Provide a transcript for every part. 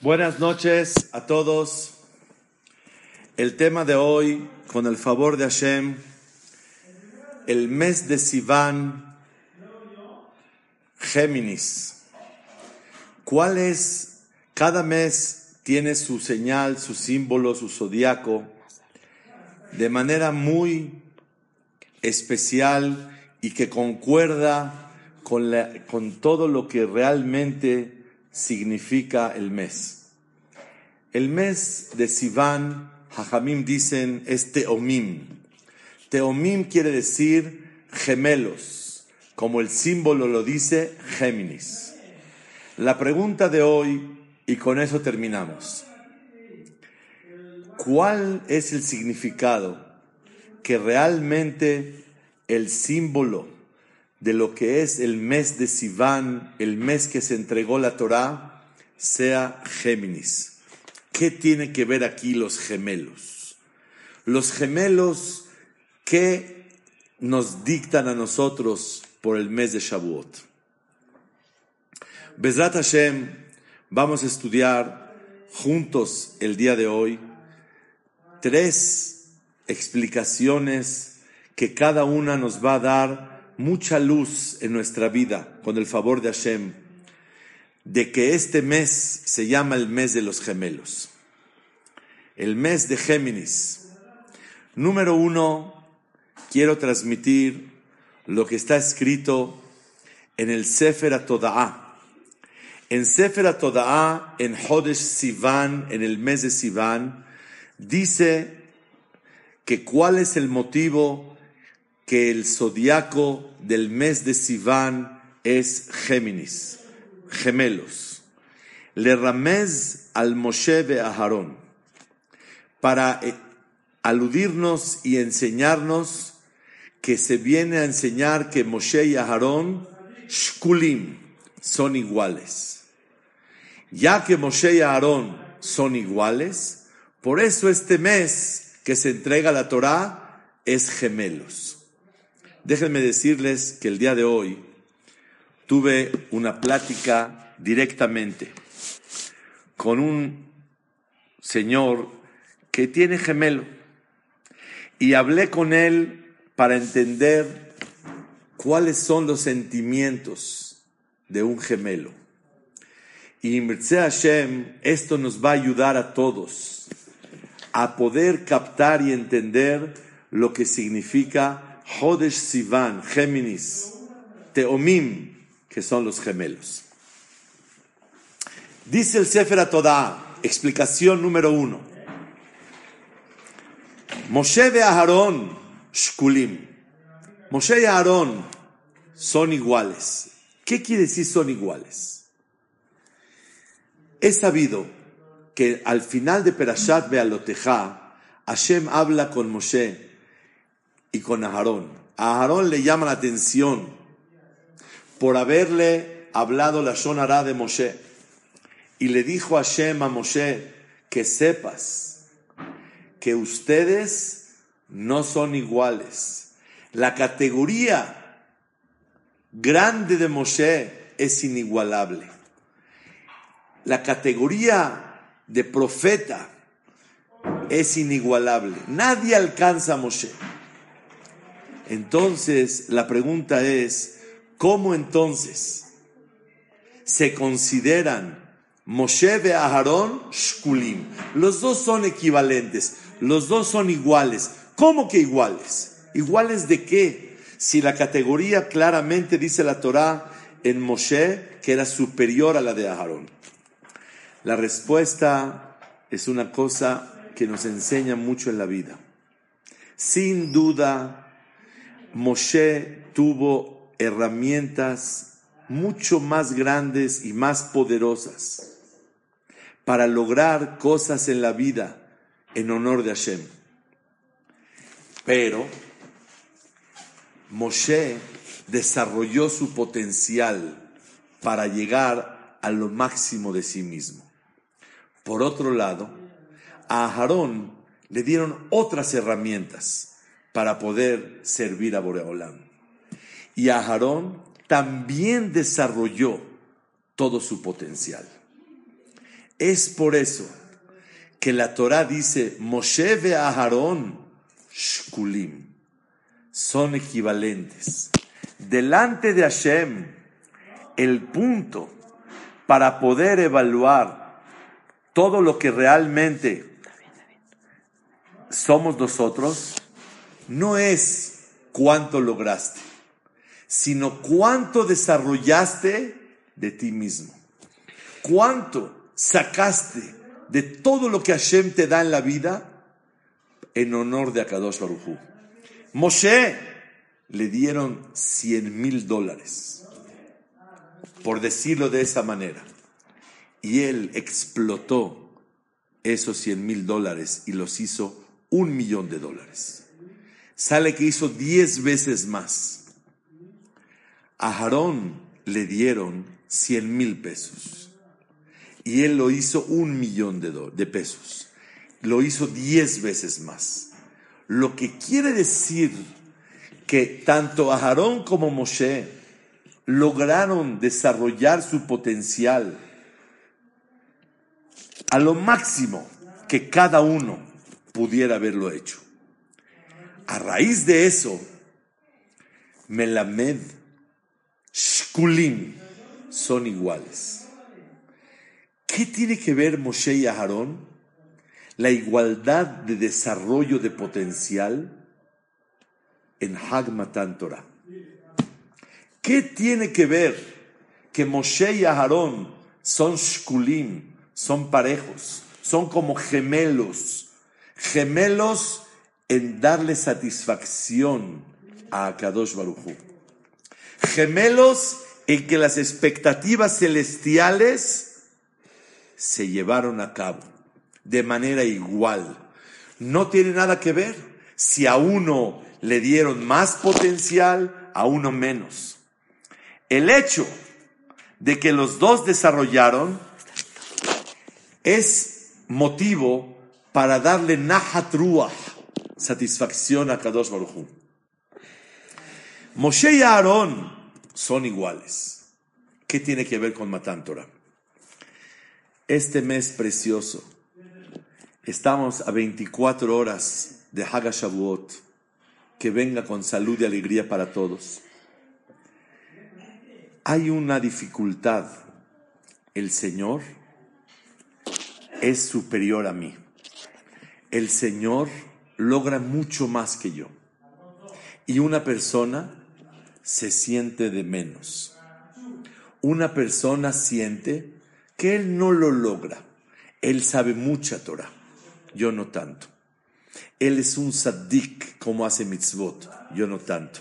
Buenas noches a todos. El tema de hoy, con el favor de Hashem, el mes de Sivan, Géminis. ¿Cuál es? Cada mes tiene su señal, su símbolo, su zodiaco, de manera muy especial y que concuerda con, con todo lo que realmente significa el mes. El mes de Sivan, Jajamim dicen, es Teomim. Teomim quiere decir gemelos, como el símbolo lo dice, Géminis. La pregunta de hoy, y con eso terminamos. ¿Cuál es el significado que realmente el símbolo de lo que es el mes de Sivan, el mes que se entregó la Torá, sea Géminis. ¿Qué tiene que ver aquí los gemelos? Los gemelos, ¿qué nos dictan a nosotros por el mes de Shavuot? Bezrat Hashem, vamos a estudiar juntos el día de hoy tres explicaciones que cada una nos va a dar mucha luz en nuestra vida con el favor de Hashem de que este mes se llama el mes de los gemelos, el mes de Géminis. Número uno, quiero transmitir lo que está escrito en el Sefer Toda'a. En Sefer Toda'a, en Hodesh Sivan, en el mes de Sivan, dice que cuál es el motivo que el zodiaco del mes de Sivan es Géminis, gemelos. Le ramez al Moshe de Aharón para eh, aludirnos y enseñarnos que se viene a enseñar que Moshe y Aharón, shkulim, son iguales. Ya que Moshe y Aarón son iguales, por eso este mes que se entrega la Torá es gemelos. Déjenme decirles que el día de hoy tuve una plática directamente con un señor que tiene gemelo y hablé con él para entender cuáles son los sentimientos de un gemelo. Y Hashem, esto nos va a ayudar a todos a poder captar y entender lo que significa Hodesh Sivan, Géminis, Teomim, que son los gemelos. Dice el Sefer Toda, explicación número uno. Moshe y Aarón, Shkulim. Moshe y Aarón son iguales. ¿Qué quiere decir son iguales? Es sabido que al final de Perashat Bealoteja, Hashem habla con Moshe y con Aarón. A Aarón le llama la atención por haberle hablado la Shonara de Moshe. Y le dijo a Hashem a Moshe que sepas que ustedes no son iguales. La categoría grande de Moshe es inigualable. La categoría de profeta es inigualable. Nadie alcanza a Moshe. Entonces, la pregunta es, ¿cómo entonces se consideran Moshe y Aharón Shkulim? Los dos son equivalentes, los dos son iguales. ¿Cómo que iguales? ¿Iguales de qué? Si la categoría claramente dice la Torah en Moshe que era superior a la de Aharón. La respuesta es una cosa que nos enseña mucho en la vida. Sin duda, Moshe tuvo herramientas mucho más grandes y más poderosas para lograr cosas en la vida en honor de Hashem. Pero Moshe desarrolló su potencial para llegar a lo máximo de sí mismo. Por otro lado, a Aarón le dieron otras herramientas para poder servir a Boreolam. Y Aarón también desarrolló todo su potencial. Es por eso que la Torah dice, Moshe ve Aharón, Shkulim, son equivalentes. Delante de Hashem, el punto para poder evaluar todo lo que realmente somos nosotros, no es cuánto lograste, sino cuánto desarrollaste de ti mismo. Cuánto sacaste de todo lo que Hashem te da en la vida en honor de Akadosh Moshe le dieron 100 mil dólares, por decirlo de esa manera, y él explotó esos 100 mil dólares y los hizo un millón de dólares. Sale que hizo 10 veces más. A Aarón le dieron 100 mil pesos y él lo hizo un millón de, de pesos. Lo hizo diez veces más. Lo que quiere decir que tanto Aarón como Moshe lograron desarrollar su potencial a lo máximo que cada uno pudiera haberlo hecho. A raíz de eso, Melamed, Shkulim son iguales. ¿Qué tiene que ver Moshe y Aarón? La igualdad de desarrollo de potencial en Hagmatan Torah. ¿Qué tiene que ver que Moshe y Aarón son shkulim, son parejos, son como gemelos, gemelos en darle satisfacción a Akadosh Baruchu, gemelos en que las expectativas celestiales se llevaron a cabo de manera igual. No tiene nada que ver si a uno le dieron más potencial, a uno menos. El hecho de que los dos desarrollaron es motivo para darle nahatruah, satisfacción a Kadosh Baruj Moshe y Aarón son iguales. ¿Qué tiene que ver con Matan Torah? este mes precioso. Estamos a 24 horas de Hagashavuot. Que venga con salud y alegría para todos. Hay una dificultad. El Señor es superior a mí. El Señor logra mucho más que yo. Y una persona se siente de menos. Una persona siente que él no lo logra. Él sabe mucha Torah, yo no tanto. Él es un saddik como hace mitzvot, yo no tanto.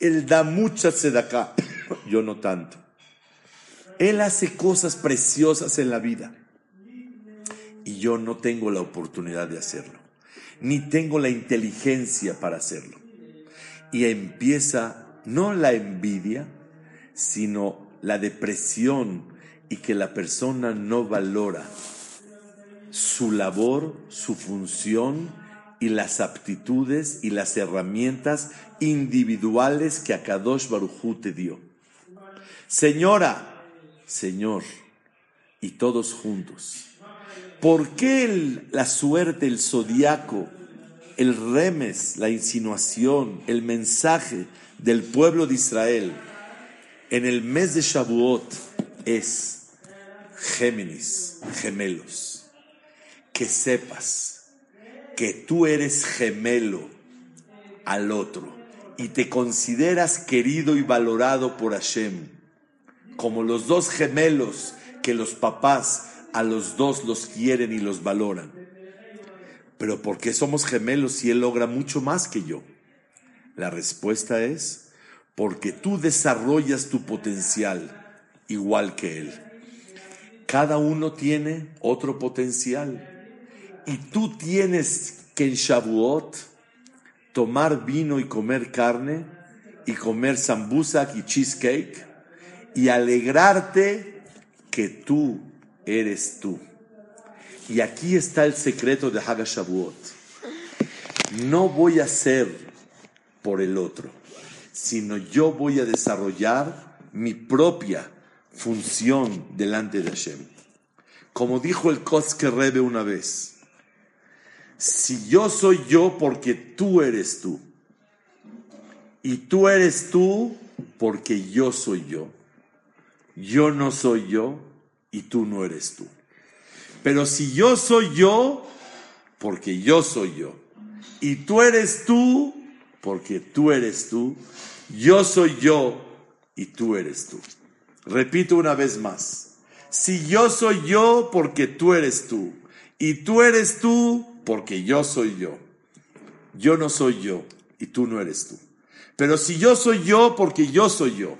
Él da mucha tzedakah, yo no tanto. Él hace cosas preciosas en la vida y yo no tengo la oportunidad de hacerlo, ni tengo la inteligencia para hacerlo. Y empieza no la envidia, sino la depresión y que la persona no valora su labor, su función y las aptitudes y las herramientas individuales que Akadosh Barujú te dio. Señora, Señor, y todos juntos, ¿por qué la suerte, el zodiaco, el remes, la insinuación, el mensaje del pueblo de Israel en el mes de Shavuot es Géminis, gemelos, que sepas que tú eres gemelo al otro y te consideras querido y valorado por Hashem, como los dos gemelos que los papás a los dos los quieren y los valoran. Pero ¿por qué somos gemelos si él logra mucho más que yo? La respuesta es porque tú desarrollas tu potencial igual que él. Cada uno tiene otro potencial. Y tú tienes que en Shavuot tomar vino y comer carne y comer sambusak y cheesecake y alegrarte que tú eres tú. Y aquí está el secreto de Haga Shavuot. No voy a ser por el otro, sino yo voy a desarrollar mi propia función delante de Hashem. Como dijo el Kotzke Rebe una vez, si yo soy yo porque tú eres tú, y tú eres tú porque yo soy yo, yo no soy yo y tú no eres tú. Pero si yo soy yo, porque yo soy yo, y tú eres tú, porque tú eres tú, yo soy yo y tú eres tú. Repito una vez más, si yo soy yo, porque tú eres tú, y tú eres tú, porque yo soy yo. Yo no soy yo y tú no eres tú. Pero si yo soy yo, porque yo soy yo,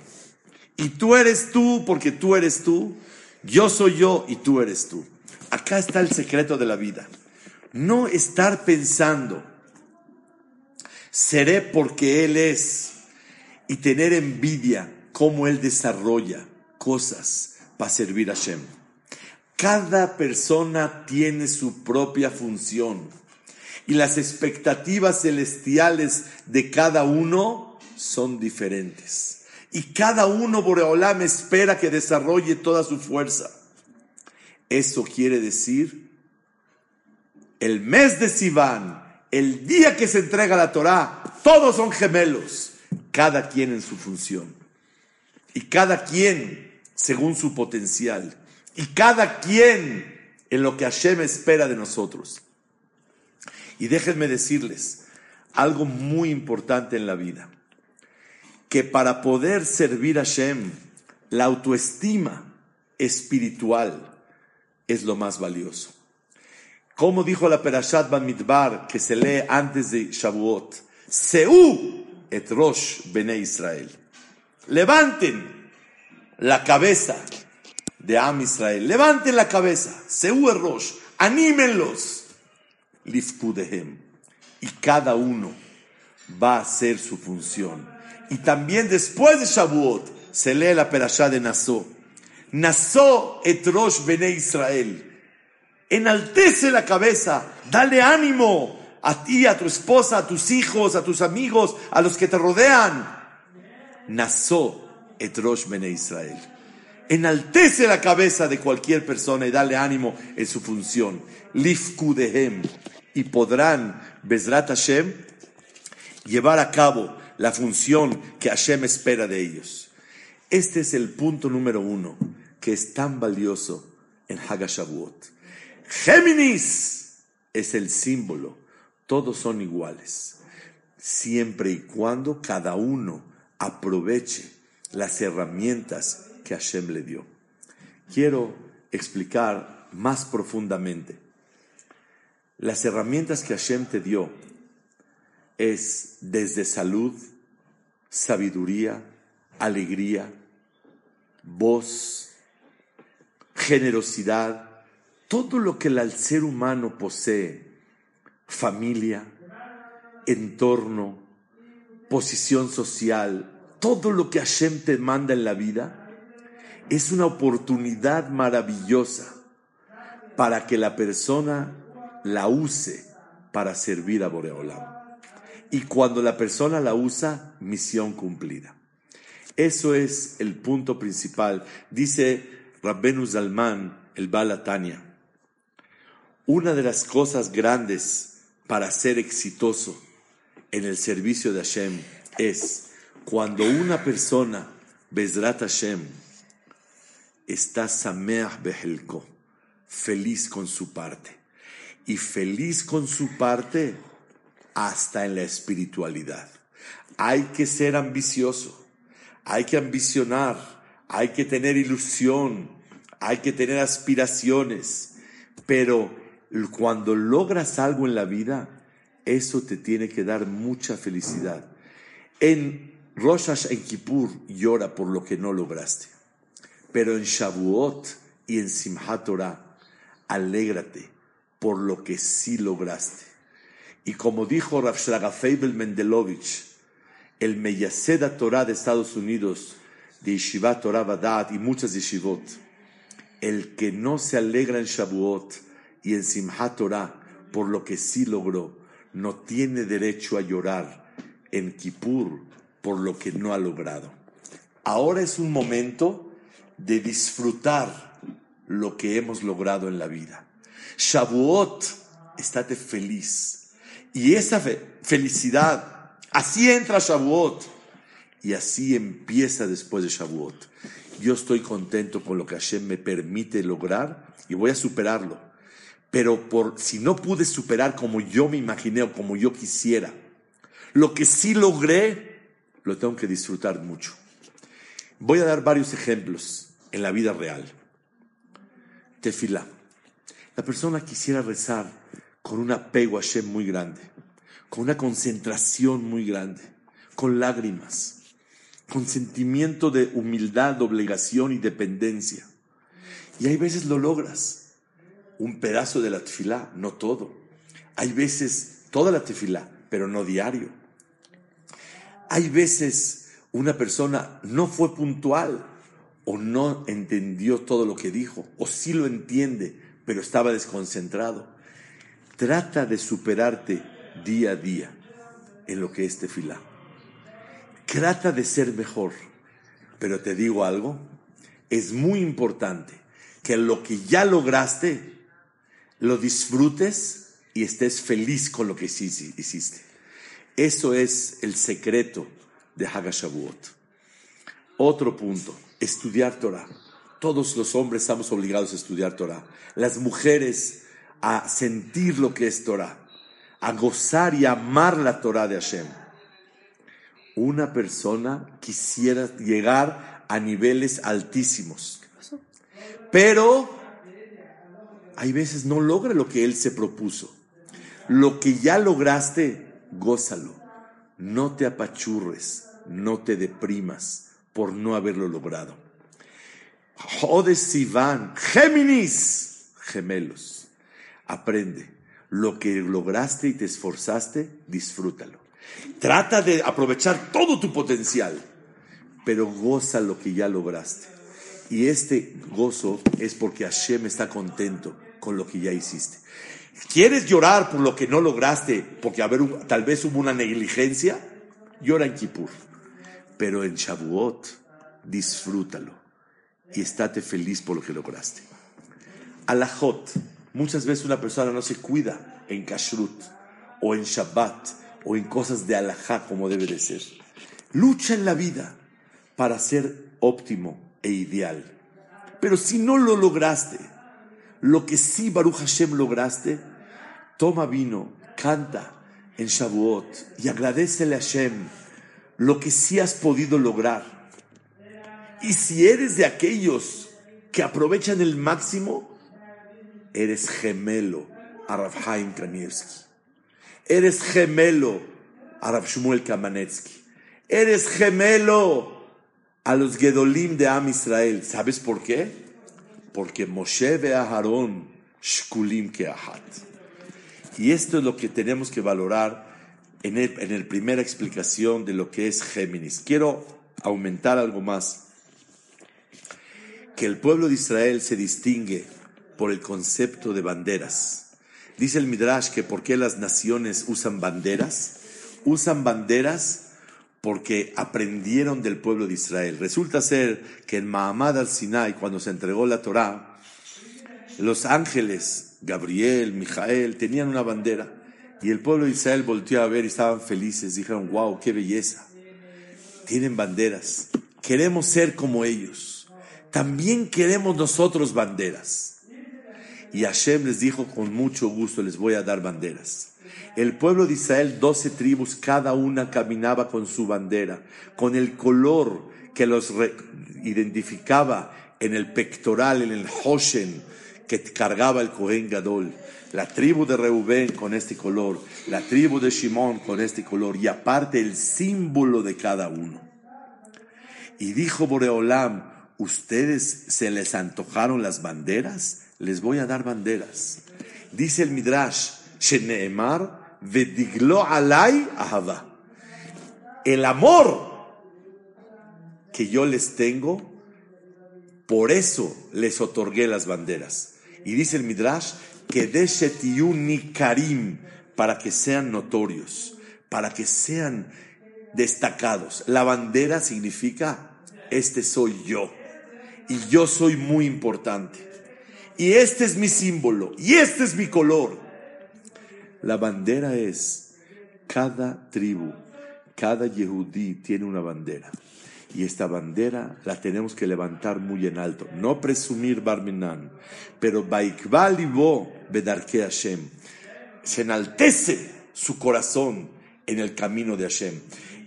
y tú eres tú, porque tú eres tú, yo soy yo y tú eres tú. Acá está el secreto de la vida. No estar pensando, seré porque Él es, y tener envidia cómo Él desarrolla cosas para servir a Shem. Cada persona tiene su propia función y las expectativas celestiales de cada uno son diferentes. Y cada uno, Boreolam, espera que desarrolle toda su fuerza. Eso quiere decir, el mes de Sivan, el día que se entrega la Torah, todos son gemelos, cada quien en su función. Y cada quien según su potencial. Y cada quien en lo que Hashem espera de nosotros. Y déjenme decirles algo muy importante en la vida que para poder servir a Shem, la autoestima espiritual es lo más valioso. Como dijo la Perashat Ban Midbar, que se lee antes de Shavuot, Seu et Rosh Bene Israel. Levanten la cabeza de Am Israel. Levanten la cabeza. Seu et Rosh. Anímenlos. Lifkudehem. Y cada uno va a hacer su función. Y también después de Shavuot se lee la perashá de Nassó. Nassó et Rosh Bene Israel. Enaltece la cabeza, dale ánimo a ti, a tu esposa, a tus hijos, a tus amigos, a los que te rodean. Nassó et Rosh Bene Israel. Enaltece la cabeza de cualquier persona y dale ánimo en su función. Lifkudehem. Y podrán, Bezrat Hashem, llevar a cabo la función que Hashem espera de ellos. Este es el punto número uno que es tan valioso en Hagashavuot. Géminis es el símbolo. Todos son iguales. Siempre y cuando cada uno aproveche las herramientas que Hashem le dio. Quiero explicar más profundamente. Las herramientas que Hashem te dio es desde salud, sabiduría, alegría, voz, generosidad, todo lo que el ser humano posee, familia, entorno, posición social, todo lo que Hashem te manda en la vida, es una oportunidad maravillosa para que la persona la use para servir a Boreolam. Y cuando la persona la usa, misión cumplida. Eso es el punto principal. Dice Rabbenu Zalman, el Balatania. Una de las cosas grandes para ser exitoso en el servicio de Hashem es cuando una persona, Bezrat Hashem, está Sameach Behelko, feliz con su parte. Y feliz con su parte hasta en la espiritualidad. Hay que ser ambicioso, hay que ambicionar, hay que tener ilusión, hay que tener aspiraciones, pero cuando logras algo en la vida, eso te tiene que dar mucha felicidad. En Rosh en Kippur llora por lo que no lograste, pero en Shavuot y en Simchat Torah, alégrate por lo que sí lograste. Y como dijo Rav Feibel Mendelovich, el Meyaseda Torah de Estados Unidos, de Yeshivat Torah Badat y muchas yeshivot, el que no se alegra en Shavuot y en Simchat Torah por lo que sí logró, no tiene derecho a llorar en Kippur por lo que no ha logrado. Ahora es un momento de disfrutar lo que hemos logrado en la vida. Shavuot, estate feliz. Y esa felicidad, así entra Shavuot. Y así empieza después de Shavuot. Yo estoy contento con lo que Hashem me permite lograr y voy a superarlo. Pero por, si no pude superar como yo me imaginé o como yo quisiera, lo que sí logré, lo tengo que disfrutar mucho. Voy a dar varios ejemplos en la vida real. Tefilá. La persona quisiera rezar con un apego a Hashem muy grande, con una concentración muy grande, con lágrimas, con sentimiento de humildad, obligación y dependencia. Y hay veces lo logras. Un pedazo de la tefilá, no todo. Hay veces toda la tefilá, pero no diario. Hay veces una persona no fue puntual o no entendió todo lo que dijo, o sí lo entiende, pero estaba desconcentrado. Trata de superarte día a día en lo que es tefilá. Trata de ser mejor. Pero te digo algo, es muy importante que lo que ya lograste, lo disfrutes y estés feliz con lo que hiciste. Eso es el secreto de Hagashavuot. Otro punto, estudiar Torah. Todos los hombres estamos obligados a estudiar Torah. Las mujeres a sentir lo que es Torah, a gozar y amar la Torah de Hashem. Una persona quisiera llegar a niveles altísimos, pero hay veces no logra lo que él se propuso. Lo que ya lograste, gózalo. No te apachurres, no te deprimas por no haberlo logrado. Jodes Sivan, Géminis, gemelos. Aprende. Lo que lograste y te esforzaste, disfrútalo. Trata de aprovechar todo tu potencial, pero goza lo que ya lograste. Y este gozo es porque Hashem está contento con lo que ya hiciste. ¿Quieres llorar por lo que no lograste? Porque a tal vez hubo una negligencia. Llora en Kippur. Pero en Shavuot, disfrútalo y estate feliz por lo que lograste. Alajot. Muchas veces una persona no se cuida en Kashrut o en Shabbat o en cosas de alajá como debe de ser. Lucha en la vida para ser óptimo e ideal. Pero si no lo lograste, lo que sí Baruch Hashem lograste, toma vino, canta en Shavuot y agradecele a Hashem lo que sí has podido lograr. Y si eres de aquellos que aprovechan el máximo, eres gemelo a Rav Haim Kanievski. Eres gemelo a Rav Shmuel Kamanetsky. Eres gemelo a los Gedolim de Am Israel. ¿Sabes por qué? Porque Moshe ve a Aarón shkulim keahat. Y esto es lo que tenemos que valorar en, en la primera explicación de lo que es Géminis. Quiero aumentar algo más que el pueblo de Israel se distingue por el concepto de banderas. Dice el Midrash que por qué las naciones usan banderas. Usan banderas porque aprendieron del pueblo de Israel. Resulta ser que en Mahamad al-Sinai, cuando se entregó la Torá, los ángeles, Gabriel, Mijael, tenían una bandera. Y el pueblo de Israel volteó a ver y estaban felices. Dijeron, wow, qué belleza. Tienen banderas. Queremos ser como ellos también queremos nosotros banderas. Y Hashem les dijo, con mucho gusto les voy a dar banderas. El pueblo de Israel, doce tribus, cada una caminaba con su bandera, con el color que los identificaba en el pectoral, en el Hoshen, que cargaba el Kohen Gadol. La tribu de Reubén con este color, la tribu de Shimón con este color, y aparte el símbolo de cada uno. Y dijo Boreolam, ¿ustedes se les antojaron las banderas? Les voy a dar banderas. Dice el Midrash, Sheneemar vediglo alay ahava. El amor que yo les tengo, por eso les otorgué las banderas. Y dice el Midrash, que ni karim, para que sean notorios, para que sean destacados. La bandera significa, este soy yo y yo soy muy importante. Y este es mi símbolo, y este es mi color. La bandera es, cada tribu, cada yehudí tiene una bandera. Y esta bandera la tenemos que levantar muy en alto. No presumir Barminan, pero Baikvalibo Bedarke Hashem. Se enaltece su corazón en el camino de Hashem.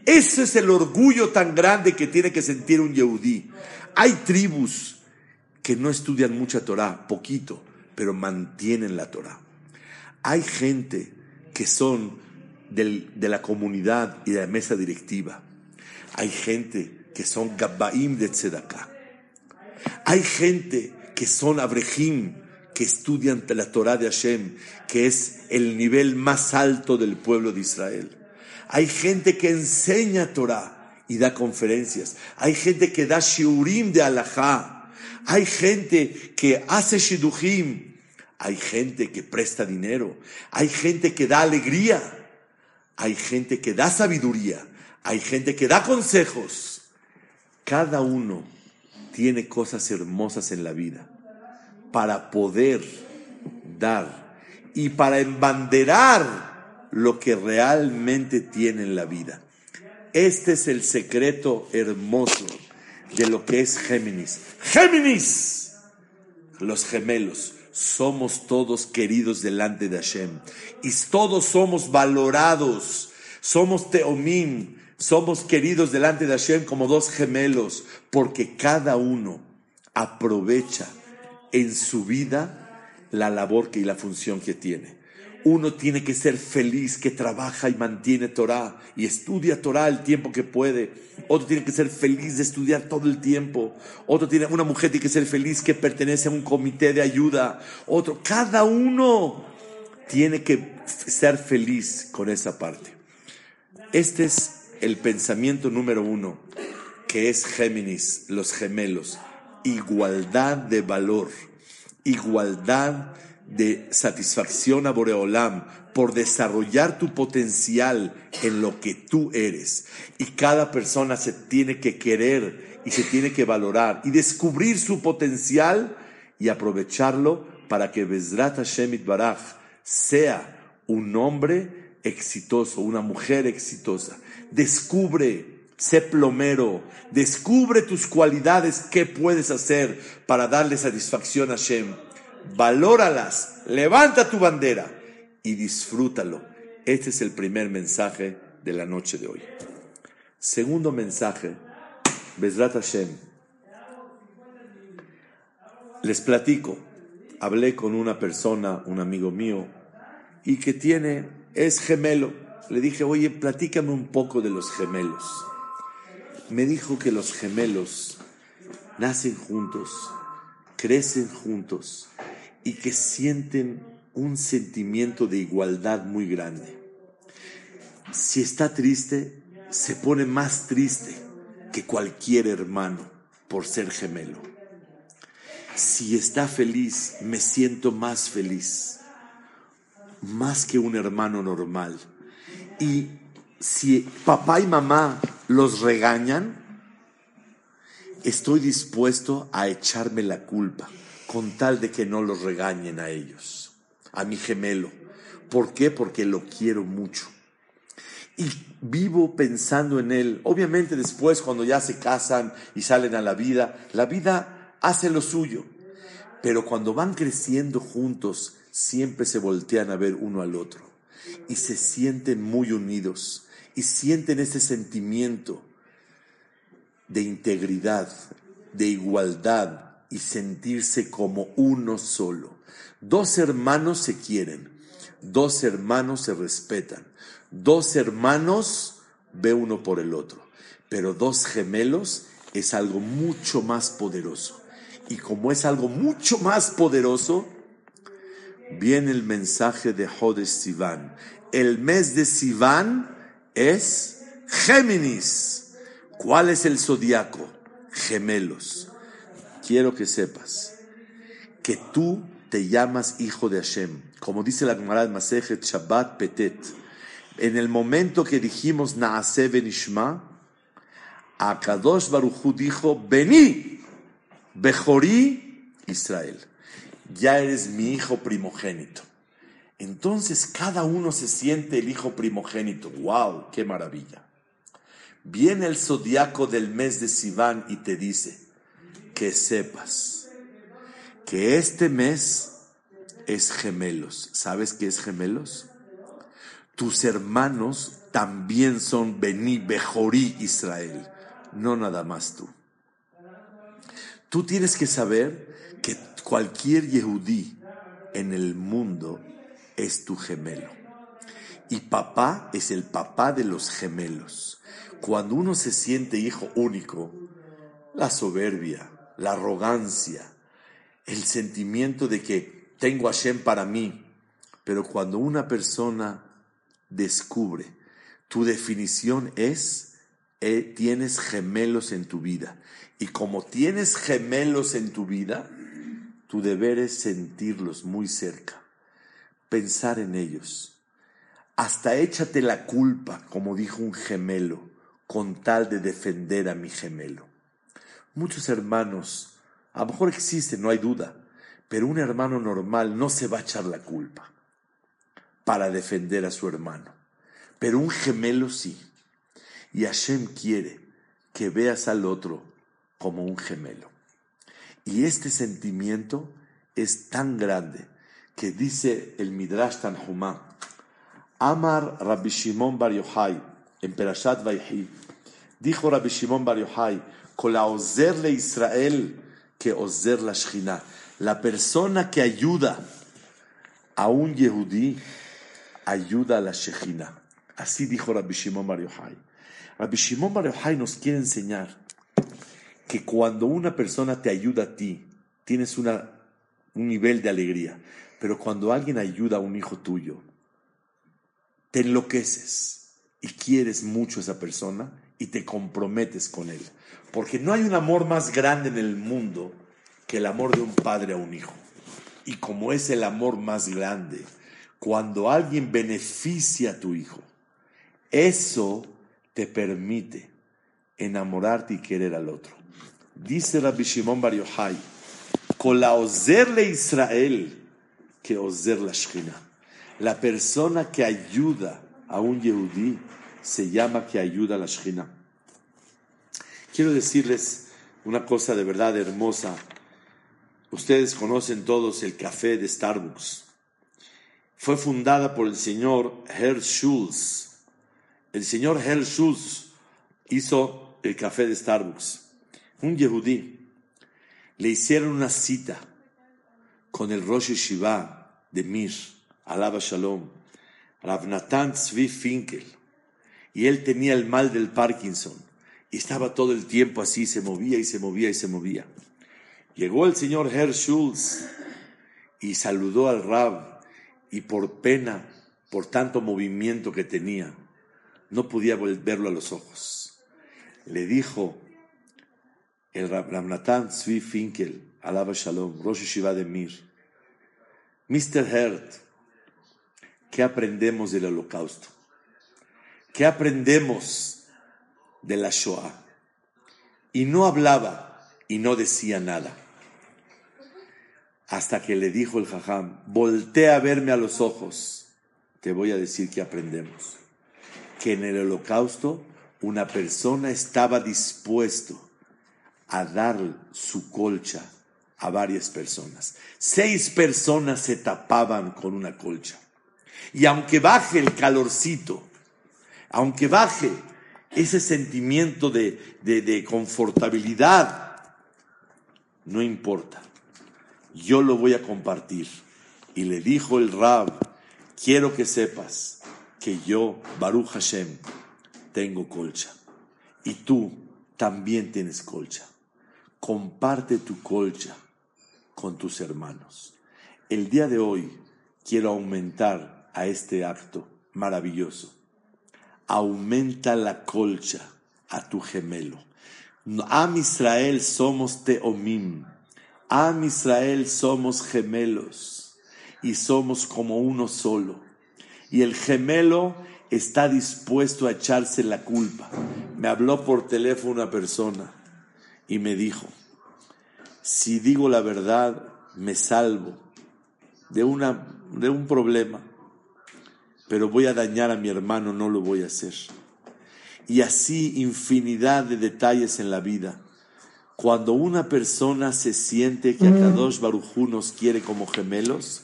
Ese es el orgullo tan grande que tiene que sentir un Yehudí. Hay tribus que no estudian mucha Torah, poquito, pero mantienen la Torah. Hay gente que son de la comunidad y de la mesa directiva. Hay gente que son Gabbaim de Tzedakah. Hay gente que son Abrejim, que estudian la Torah de Hashem, que es el nivel más alto del pueblo de Israel. Hay gente que enseña Torah y da conferencias. Hay gente que da shiurim de alajá. Hay gente que hace shidujim. Hay gente que presta dinero. Hay gente que da alegría. Hay gente que da sabiduría. Hay gente que da consejos. Cada uno tiene cosas hermosas en la vida para poder dar y para embanderar lo que realmente tiene en la vida. Este es el secreto hermoso de lo que es Géminis. Géminis, los gemelos, somos todos queridos delante de Hashem. Y todos somos valorados, somos teomim, somos queridos delante de Hashem como dos gemelos, porque cada uno aprovecha en su vida la labor que y la función que tiene. Uno tiene que ser feliz, que trabaja y mantiene Torah y estudia Torah el tiempo que puede. Otro tiene que ser feliz de estudiar todo el tiempo. Otro tiene, una mujer tiene que ser feliz que pertenece a un comité de ayuda. Otro, cada uno tiene que ser feliz con esa parte. Este es el pensamiento número uno, que es Géminis, los gemelos. Igualdad de valor, igualdad de satisfacción a Boreolam por desarrollar tu potencial en lo que tú eres. Y cada persona se tiene que querer y se tiene que valorar y descubrir su potencial y aprovecharlo para que Bezrat Hashem Baraj sea un hombre exitoso, una mujer exitosa. Descubre, sé plomero, descubre tus cualidades, qué puedes hacer para darle satisfacción a Hashem valóralas, levanta tu bandera y disfrútalo. Este es el primer mensaje de la noche de hoy. Segundo mensaje, Bezrat Hashem. Les platico, hablé con una persona, un amigo mío, y que tiene, es gemelo. Le dije, oye, platícame un poco de los gemelos. Me dijo que los gemelos nacen juntos, crecen juntos y que sienten un sentimiento de igualdad muy grande. Si está triste, se pone más triste que cualquier hermano por ser gemelo. Si está feliz, me siento más feliz, más que un hermano normal. Y si papá y mamá los regañan, estoy dispuesto a echarme la culpa con tal de que no los regañen a ellos, a mi gemelo. ¿Por qué? Porque lo quiero mucho. Y vivo pensando en él. Obviamente después cuando ya se casan y salen a la vida, la vida hace lo suyo. Pero cuando van creciendo juntos, siempre se voltean a ver uno al otro. Y se sienten muy unidos. Y sienten ese sentimiento de integridad, de igualdad, y sentirse como uno solo. Dos hermanos se quieren, dos hermanos se respetan, dos hermanos ve uno por el otro, pero dos gemelos es algo mucho más poderoso. Y como es algo mucho más poderoso, viene el mensaje de Jodes Sivan. El mes de Sivan es Géminis. ¿Cuál es el zodiaco? Gemelos quiero que sepas que tú te llamas hijo de Hashem. Como dice la Gemara de Shabbat Petet. En el momento que dijimos Naase Benishma, Akadosh Baruchu dijo, Vení, Bejorí Israel. ya eres mi hijo primogénito. Entonces cada uno se siente el hijo primogénito. ¡Wow! ¡Qué maravilla! Viene el zodiaco del mes de Sivan y te dice que sepas que este mes es gemelos. ¿Sabes qué es gemelos? Tus hermanos también son Bení, Bejorí, Israel, no nada más tú. Tú tienes que saber que cualquier Yehudí en el mundo es tu gemelo. Y papá es el papá de los gemelos. Cuando uno se siente hijo único, la soberbia, la arrogancia, el sentimiento de que tengo a Hashem para mí, pero cuando una persona descubre, tu definición es, eh, tienes gemelos en tu vida. Y como tienes gemelos en tu vida, tu deber es sentirlos muy cerca pensar en ellos. Hasta échate la culpa, como dijo un gemelo, con tal de defender a mi gemelo. Muchos hermanos, a lo mejor existen, no hay duda, pero un hermano normal no se va a echar la culpa para defender a su hermano. Pero un gemelo sí. Y Hashem quiere que veas al otro como un gemelo. Y este sentimiento es tan grande que dice el Midrash Tanhumá, Amar Rabbi Shimon Bar Yochai, en Perashat Vayhi, dijo Rabbi Shimon Bar Yochai, con la le Israel que ozer la Shechina. La persona que ayuda a un Yehudí, ayuda a la Shechina. Así dijo Rabbi Shimon Bar Yochai. Rabbi Shimon Bar Yochai nos quiere enseñar que cuando una persona te ayuda a ti, tienes una, un nivel de alegría. Pero cuando alguien ayuda a un hijo tuyo, te enloqueces y quieres mucho a esa persona y te comprometes con él. Porque no hay un amor más grande en el mundo que el amor de un padre a un hijo. Y como es el amor más grande, cuando alguien beneficia a tu hijo, eso te permite enamorarte y querer al otro. Dice Rabbi Shimon Bar Yochai, con la Israel, que ozer la Shechina. La persona que ayuda a un Yehudí se llama que ayuda a la Shechina. Quiero decirles una cosa de verdad hermosa. Ustedes conocen todos el café de Starbucks. Fue fundada por el señor Herr Schulz. El señor Herr Schulz hizo el café de Starbucks. Un yehudí. Le hicieron una cita con el Rosh Shiva de Mir, Alaba Shalom, Rav Finkel, y él tenía el mal del Parkinson, y estaba todo el tiempo así, se movía y se movía y se movía. Llegó el señor Herr Schulz y saludó al Rab, y por pena, por tanto movimiento que tenía, no podía verlo a los ojos. Le dijo el Rav Natan Tzvi Finkel, Alaba Shalom, Rosh Shiva de Mir, Mr. Hert, ¿qué aprendemos del holocausto? ¿Qué aprendemos de la Shoah? Y no hablaba y no decía nada. Hasta que le dijo el jajam, voltea a verme a los ojos. Te voy a decir que aprendemos. Que en el holocausto una persona estaba dispuesto a dar su colcha a varias personas. Seis personas se tapaban con una colcha. Y aunque baje el calorcito, aunque baje ese sentimiento de, de, confortabilidad, no importa. Yo lo voy a compartir. Y le dijo el Rab, quiero que sepas que yo, Baruch Hashem, tengo colcha. Y tú también tienes colcha. Comparte tu colcha con tus hermanos. El día de hoy quiero aumentar a este acto maravilloso. Aumenta la colcha a tu gemelo. Am Israel somos teomim. Am Israel somos gemelos y somos como uno solo. Y el gemelo está dispuesto a echarse la culpa. Me habló por teléfono una persona y me dijo, si digo la verdad, me salvo de, una, de un problema, pero voy a dañar a mi hermano, no lo voy a hacer. Y así infinidad de detalles en la vida. Cuando una persona se siente que Akadosh Barujú nos quiere como gemelos,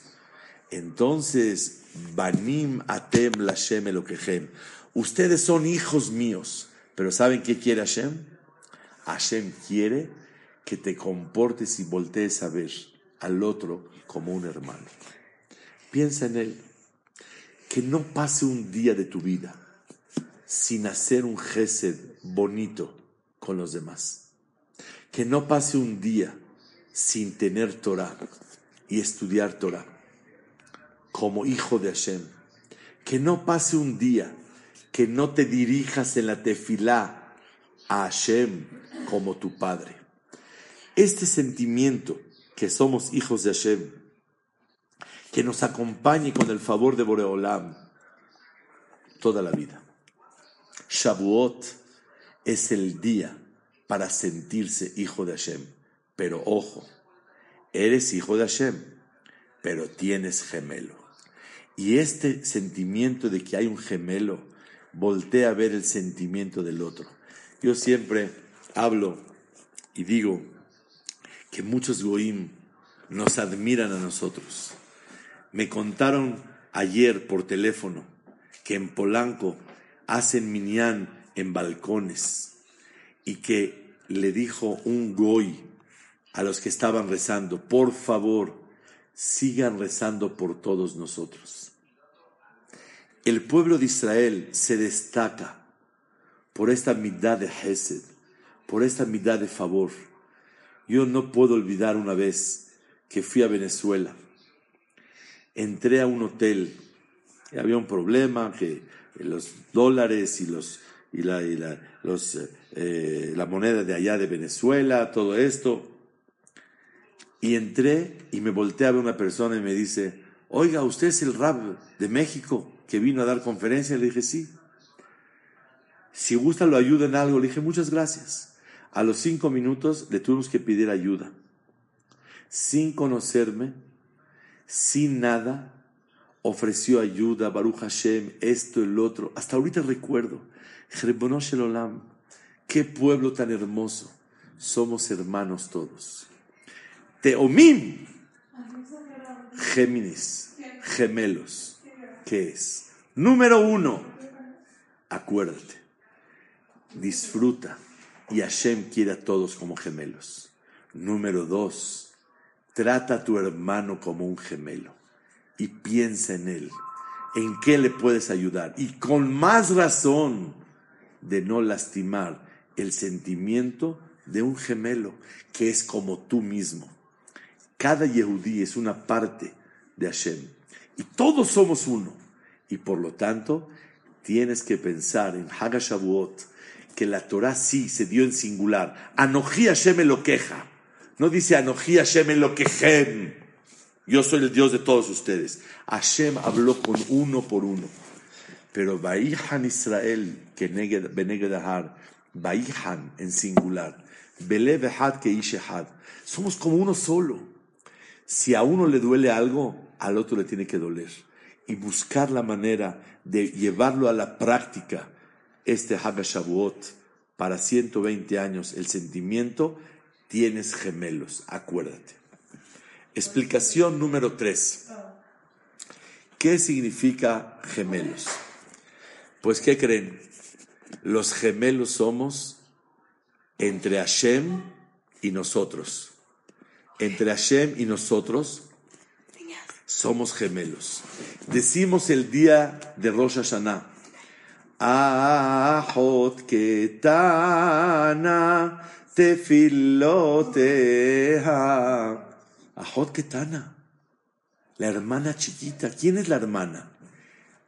entonces, Banim Atem Lashem Elokehem. Ustedes son hijos míos, pero ¿saben qué quiere Hashem? Hashem quiere que te comportes y voltees a ver al otro como un hermano. Piensa en él. Que no pase un día de tu vida sin hacer un gesed bonito con los demás. Que no pase un día sin tener Torah y estudiar Torah como hijo de Hashem. Que no pase un día que no te dirijas en la tefilá a Hashem como tu padre. Este sentimiento que somos hijos de Hashem, que nos acompañe con el favor de Boreolam toda la vida. Shavuot es el día para sentirse hijo de Hashem. Pero ojo, eres hijo de Hashem, pero tienes gemelo. Y este sentimiento de que hay un gemelo voltea a ver el sentimiento del otro. Yo siempre hablo y digo que muchos goim nos admiran a nosotros. Me contaron ayer por teléfono que en Polanco hacen minyan en balcones y que le dijo un goy a los que estaban rezando, por favor, sigan rezando por todos nosotros. El pueblo de Israel se destaca por esta mitad de Hesed, por esta mitad de favor. Yo no puedo olvidar una vez que fui a Venezuela. Entré a un hotel, y había un problema que los dólares y los y la, los, eh, la moneda de allá de Venezuela, todo esto. Y entré y me volteé a ver una persona y me dice, oiga, usted es el rab de México que vino a dar conferencia. Le dije, sí. Si gusta lo ayuda en algo. Le dije, muchas gracias. A los cinco minutos le tuvimos que pedir ayuda. Sin conocerme, sin nada, ofreció ayuda, Baruch Hashem, esto, el otro. Hasta ahorita recuerdo. Olam, qué pueblo tan hermoso. Somos hermanos todos. Teomim, Géminis, gemelos. ¿Qué es? Número uno, acuérdate, disfruta y Hashem quiere a todos como gemelos. Número dos, trata a tu hermano como un gemelo y piensa en él, en qué le puedes ayudar y con más razón de no lastimar el sentimiento de un gemelo que es como tú mismo. Cada Yehudí es una parte de Hashem y todos somos uno. Y por lo tanto, tienes que pensar en Hagashavuot, que la Torah sí se dio en singular. Anoji Hashem lo queja. No dice Anoji Hashem lo quejem. Yo soy el Dios de todos ustedes. Hashem habló con uno por uno. Pero Baihan Israel, que Benegedahar, Baihan en singular, Belevehad que Ishehad. Somos como uno solo. Si a uno le duele algo, al otro le tiene que doler. Y buscar la manera de llevarlo a la práctica, este Hagashavuot, para 120 años, el sentimiento, tienes gemelos, acuérdate. Explicación número 3. ¿Qué significa gemelos? Pues, ¿qué creen? Los gemelos somos entre Hashem y nosotros. Entre Hashem y nosotros somos gemelos. Decimos el día de Rosh Hashanah. Ahot ketana tefiloteha. Ahot ketana. La hermana chiquita. ¿Quién es la hermana?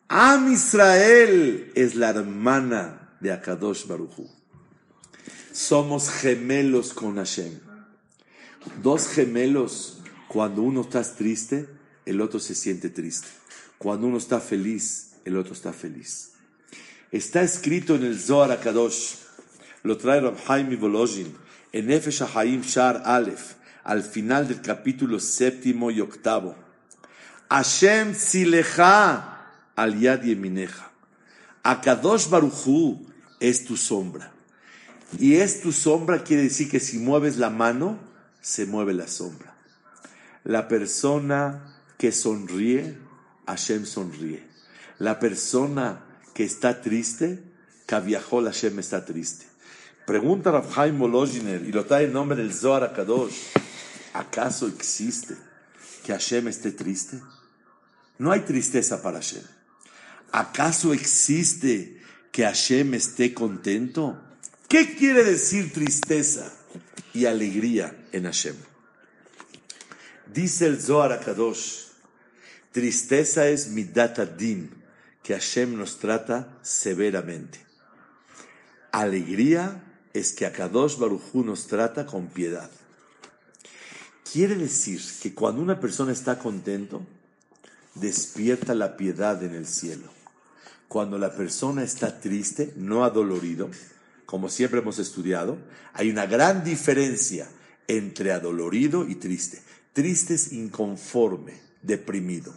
Am Israel es la hermana de Akadosh Baruchu. Somos gemelos con Hashem. Dos gemelos, cuando uno está triste, el otro se siente triste. Cuando uno está feliz, el otro está feliz. Está escrito en el Zohar Akadosh, lo trae Rab Haim Volozhin, en Nefesh HaHaim Shar Aleph, al final del capítulo séptimo y octavo. Hashem sileja al yad yemineja. Akadosh baruchu es tu sombra. Y es tu sombra quiere decir que si mueves la mano, se mueve la sombra. La persona que sonríe, Hashem sonríe. La persona que está triste, Kaviahol Hashem está triste. Pregunta a Chaim Molojiner y lo trae en nombre del Zohar Kadosh. ¿Acaso existe que Hashem esté triste? No hay tristeza para Hashem. ¿Acaso existe que Hashem esté contento? ¿Qué quiere decir tristeza y alegría en Hashem? Dice el Zohar Kadosh, tristeza es midat din, que Hashem nos trata severamente. Alegría es que Akadosh Barujú nos trata con piedad. Quiere decir que cuando una persona está contento, despierta la piedad en el cielo. Cuando la persona está triste, no adolorido, como siempre hemos estudiado, hay una gran diferencia entre adolorido y triste. Triste es inconforme, deprimido.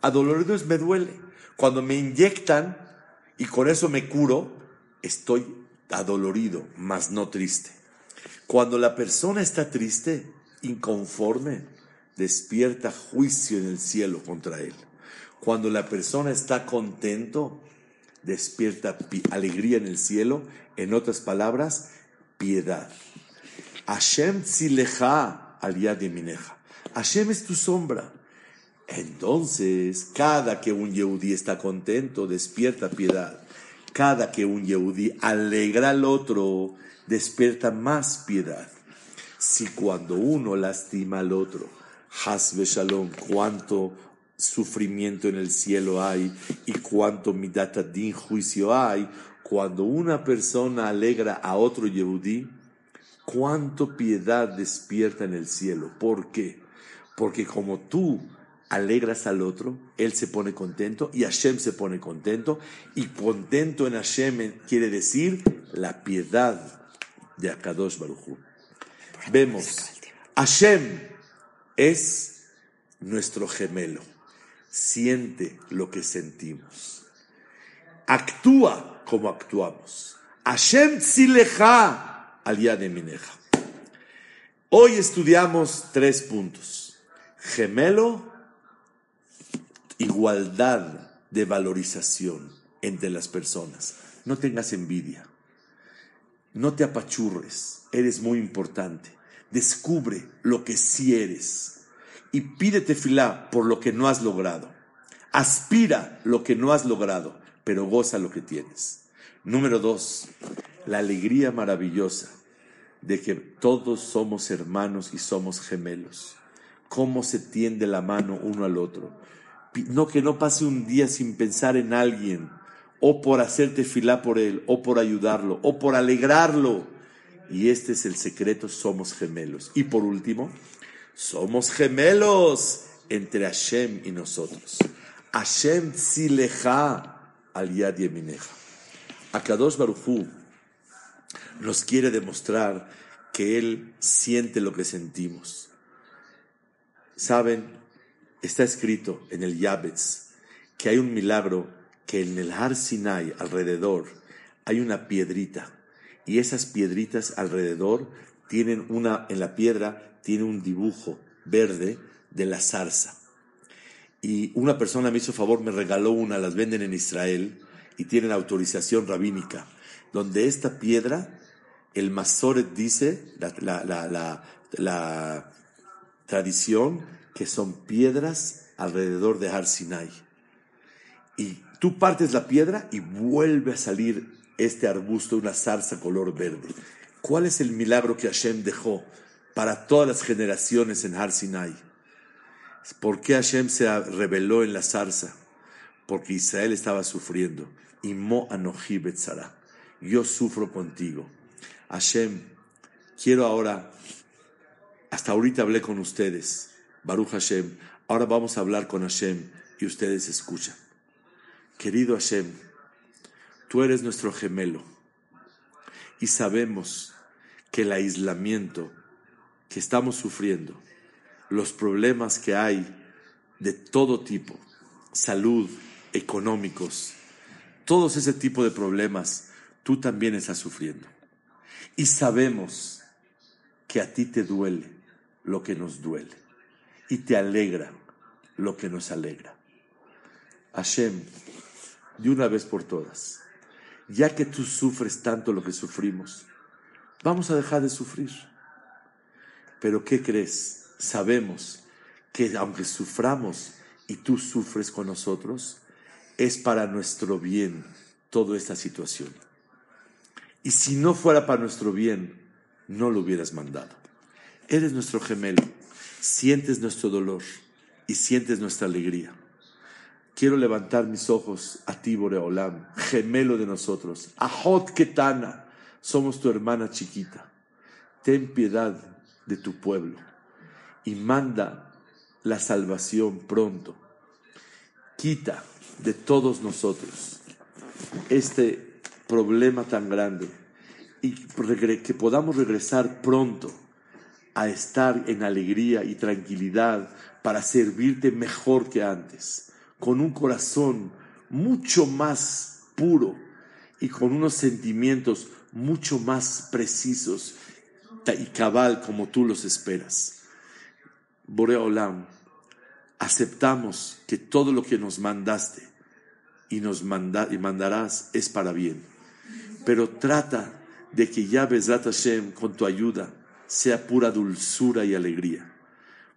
Adolorido es me duele. Cuando me inyectan y con eso me curo, estoy adolorido, mas no triste. Cuando la persona está triste, inconforme, despierta juicio en el cielo contra él. Cuando la persona está contento, despierta alegría en el cielo. En otras palabras, piedad. Hashem tzileja al de mineja. Hashem es tu sombra. Entonces, cada que un Yehudí está contento, despierta piedad. Cada que un Yehudí alegra al otro, despierta más piedad. Si cuando uno lastima al otro, Hasbe Shalom, cuánto sufrimiento en el cielo hay y cuánto midatadin juicio hay, cuando una persona alegra a otro Yehudí, cuánto piedad despierta en el cielo. ¿Por qué? Porque como tú alegras al otro, él se pone contento y Hashem se pone contento. Y contento en Hashem quiere decir la piedad de Akadosh Baruchu. Vemos, Hashem es nuestro gemelo, siente lo que sentimos, actúa como actuamos. Hashem tzileja al de mineja. Hoy estudiamos tres puntos. Gemelo, igualdad de valorización entre las personas. No tengas envidia. No te apachurres. Eres muy importante. Descubre lo que sí eres. Y pídete filá por lo que no has logrado. Aspira lo que no has logrado, pero goza lo que tienes. Número dos, la alegría maravillosa de que todos somos hermanos y somos gemelos. Cómo se tiende la mano uno al otro no que no pase un día sin pensar en alguien, o por hacerte filá por él, o por ayudarlo, o por alegrarlo. Y este es el secreto, somos gemelos. Y por último, somos gemelos entre Hashem y nosotros. Hashem tzileja al yad yemineja. Akadosh Baruchu nos quiere demostrar que Él siente lo que sentimos. Saben, está escrito en el Yabetz que hay un milagro que en el Har Sinai alrededor hay una piedrita y esas piedritas alrededor tienen una, en la piedra tiene un dibujo verde de la zarza. Y una persona me hizo favor, me regaló una, las venden en Israel y tienen autorización rabínica, donde esta piedra, el Masoret dice, la, tradición, que son piedras alrededor de Har Sinai. Y tú partes la piedra y vuelve a salir este arbusto, una zarza color verde. ¿Cuál es el milagro que Hashem dejó para todas las generaciones en Har Sinai? ¿Por qué Hashem se reveló en la zarza? Porque Israel estaba sufriendo. Y Mo Anoji. Yo sufro contigo. Hashem, quiero ahora, hasta ahorita hablé con ustedes Baruch Hashem. Ahora vamos a hablar con Hashem y ustedes escuchan. Querido Hashem, tú eres nuestro gemelo y sabemos que el aislamiento que estamos sufriendo, los problemas que hay de todo tipo, salud, económicos, todos ese tipo de problemas, tú también estás sufriendo. Y sabemos que a ti te duele lo que nos duele y te alegra lo que nos alegra. Hashem, de una vez por todas, ya que tú sufres tanto lo que sufrimos, vamos a dejar de sufrir. Pero ¿qué crees? Sabemos que aunque suframos y tú sufres con nosotros, es para nuestro bien toda esta situación. Y si no fuera para nuestro bien, no lo hubieras mandado. Eres nuestro gemelo, sientes nuestro dolor y sientes nuestra alegría. Quiero levantar mis ojos a ti, Boreolam, gemelo de nosotros. Ahot Ketana, somos tu hermana chiquita. Ten piedad de tu pueblo y manda la salvación pronto. Quita de todos nosotros este problema tan grande y que podamos regresar pronto a estar en alegría y tranquilidad para servirte mejor que antes, con un corazón mucho más puro y con unos sentimientos mucho más precisos y cabal como tú los esperas. Borea Olam, aceptamos que todo lo que nos mandaste y nos y mandarás es para bien. Pero trata de que ya Hashem, con tu ayuda, sea pura dulzura y alegría,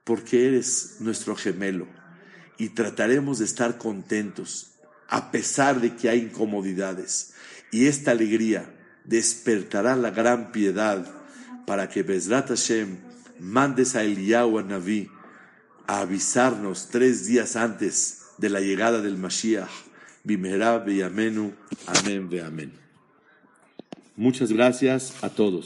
porque eres nuestro gemelo y trataremos de estar contentos a pesar de que hay incomodidades. Y esta alegría despertará la gran piedad para que Bezrat Hashem mandes a Eliyahu a Naví a avisarnos tres días antes de la llegada del Mashiach. Bimera Beyamenu. Amén amén. Muchas gracias a todos.